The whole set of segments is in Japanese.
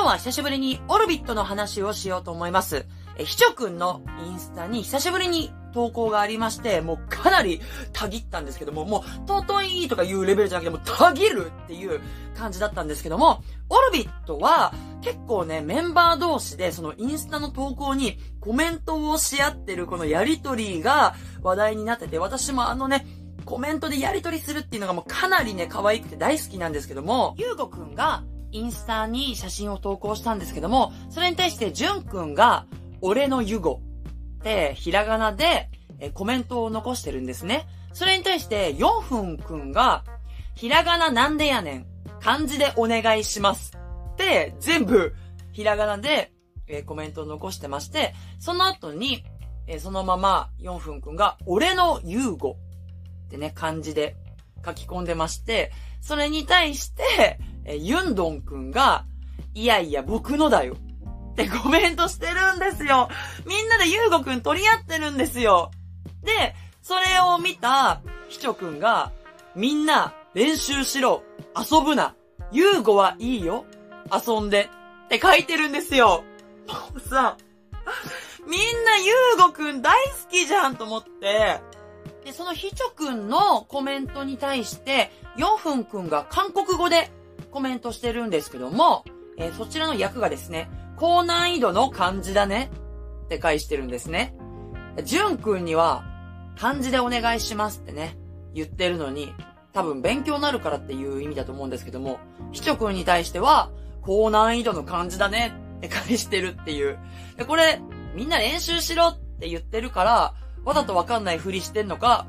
今日は久しぶりにオルビットの話をしようと思います。え、ひちょくんのインスタに久しぶりに投稿がありまして、もうかなりたぎったんですけども、もう、尊いとかいうレベルじゃなくて、もうたぎるっていう感じだったんですけども、オルビットは結構ね、メンバー同士でそのインスタの投稿にコメントをし合ってるこのやりとりが話題になってて、私もあのね、コメントでやりとりするっていうのがもうかなりね、可愛くて大好きなんですけども、ゆうごくんがインスタに写真を投稿したんですけども、それに対してじゅんくんが、俺のゆごってひらがなでえコメントを残してるんですね。それに対して、4分くんが、ひらがななんでやねん、漢字でお願いします。って、全部、ひらがなで、えコメントを残してまして、その後に、えそのまま、4分くんが、俺の優吾ってね、漢字で書き込んでまして、それに対して、えユンドンくんが、いやいや、僕のだよ。ってコメントしてるんですよ。みんなでユーゴくん取り合ってるんですよ。で、それを見た、ひちょくんが、みんな、練習しろ、遊ぶな、ユーゴはいいよ、遊んで、って書いてるんですよ。もうさ、みんなユーゴくん大好きじゃんと思って、で、そのひちょくんのコメントに対して、ヨンフンくんが韓国語でコメントしてるんですけども、えーそちらの訳がですね、高難易度の漢字だねって返してるんですね。ジュン君には、漢字でお願いしますってね、言ってるのに、多分勉強になるからっていう意味だと思うんですけども、ひちょ君に対しては、高難易度の漢字だねって返してるっていう。でこれ、みんな練習しろって言ってるから、わざとわかんないふりしてんのか、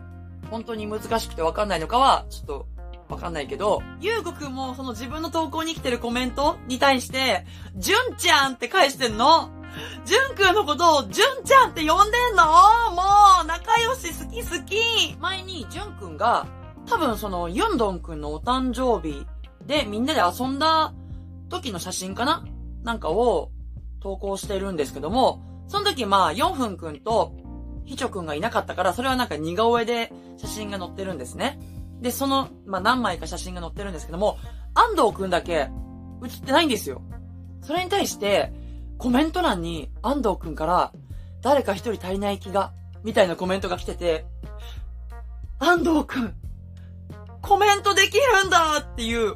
本当に難しくてわかんないのかは、ちょっと、わかんないけど、ゆうごくんもその自分の投稿に来てるコメントに対して、じゅんちゃんって返してんの？じゅんくんのことをじゅんちゃんって呼んでんの？もう、仲良し好き好き。前にじゅんくんが、多分そのユンドンくんのお誕生日でみんなで遊んだ時の写真かな？なんかを投稿してるんですけども、その時まあ、ヨンフンくんとヒチョくんがいなかったから、それはなんか似顔絵で写真が載ってるんですね。で、その、まあ何枚か写真が載ってるんですけども、安藤くんだけ写ってないんですよ。それに対して、コメント欄に安藤くんから、誰か一人足りない気が、みたいなコメントが来てて、安藤くん、コメントできるんだっていう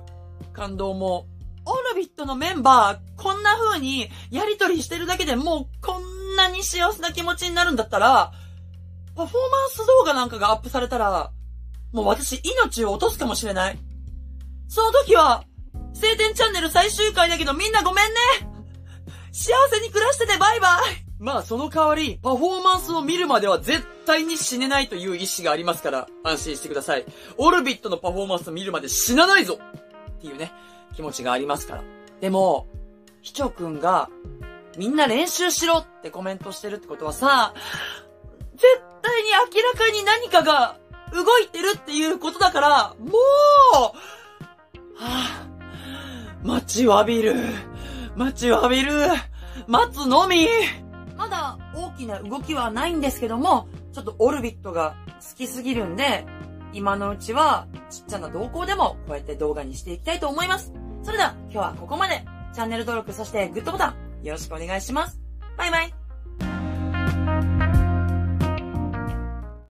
感動も、オルビットのメンバー、こんな風にやりとりしてるだけでもうこんなに幸せな気持ちになるんだったら、パフォーマンス動画なんかがアップされたら、もう私命を落とすかもしれない。その時は、晴天チャンネル最終回だけどみんなごめんね幸せに暮らしててバイバイまあその代わり、パフォーマンスを見るまでは絶対に死ねないという意志がありますから、安心してください。オルビットのパフォーマンスを見るまで死なないぞっていうね、気持ちがありますから。でも、ひちょくんが、みんな練習しろってコメントしてるってことはさ、絶対に明らかに何かが動いてるっていうことだから、もう、はぁ、待ちわびる。待ちわびる。待つのみ。まだ大きな動きはないんですけども、ちょっとオルビットが好きすぎるんで、今のうちはちっちゃな動向でもこうやって動画にしていきたいと思います。それでは今日はここまで。チャンネル登録そしてグッドボタンよろしくお願いします。バイバイ。